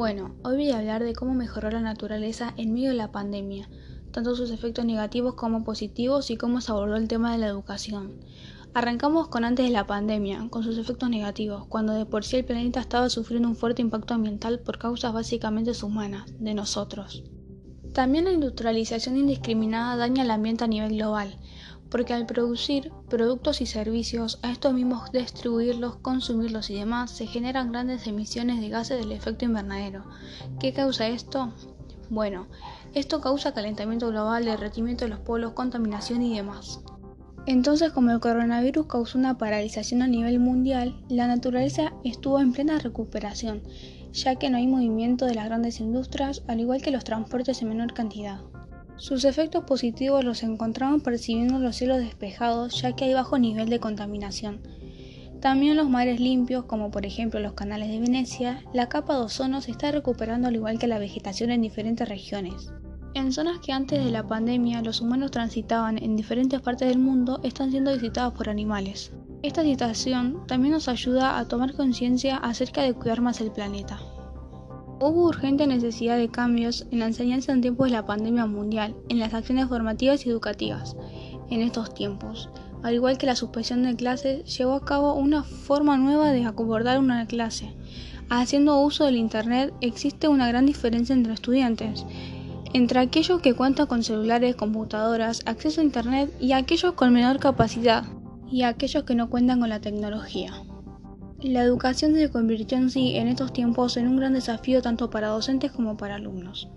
Bueno, hoy voy a hablar de cómo mejoró la naturaleza en medio de la pandemia, tanto sus efectos negativos como positivos y cómo se abordó el tema de la educación. Arrancamos con antes de la pandemia, con sus efectos negativos, cuando de por sí el planeta estaba sufriendo un fuerte impacto ambiental por causas básicamente humanas, de nosotros. También la industrialización indiscriminada daña el ambiente a nivel global, porque al producir productos y servicios, a estos mismos distribuirlos, consumirlos y demás, se generan grandes emisiones de gases del efecto invernadero. ¿Qué causa esto? Bueno, esto causa calentamiento global, derretimiento de los polos, contaminación y demás. Entonces, como el coronavirus causó una paralización a nivel mundial, la naturaleza estuvo en plena recuperación, ya que no hay movimiento de las grandes industrias, al igual que los transportes en menor cantidad. Sus efectos positivos los encontramos percibiendo los cielos despejados ya que hay bajo nivel de contaminación. También los mares limpios, como por ejemplo los canales de Venecia, la capa de ozono se está recuperando al igual que la vegetación en diferentes regiones. En zonas que antes de la pandemia los humanos transitaban en diferentes partes del mundo están siendo visitadas por animales. Esta situación también nos ayuda a tomar conciencia acerca de cuidar más el planeta. Hubo urgente necesidad de cambios en la enseñanza en tiempos de la pandemia mundial, en las acciones formativas y educativas en estos tiempos. Al igual que la suspensión de clases, llevó a cabo una forma nueva de abordar una clase. Haciendo uso del Internet existe una gran diferencia entre estudiantes, entre aquellos que cuentan con celulares, computadoras, acceso a Internet y aquellos con menor capacidad, y aquellos que no cuentan con la tecnología. La educación se convirtió en sí en estos tiempos en un gran desafío tanto para docentes como para alumnos.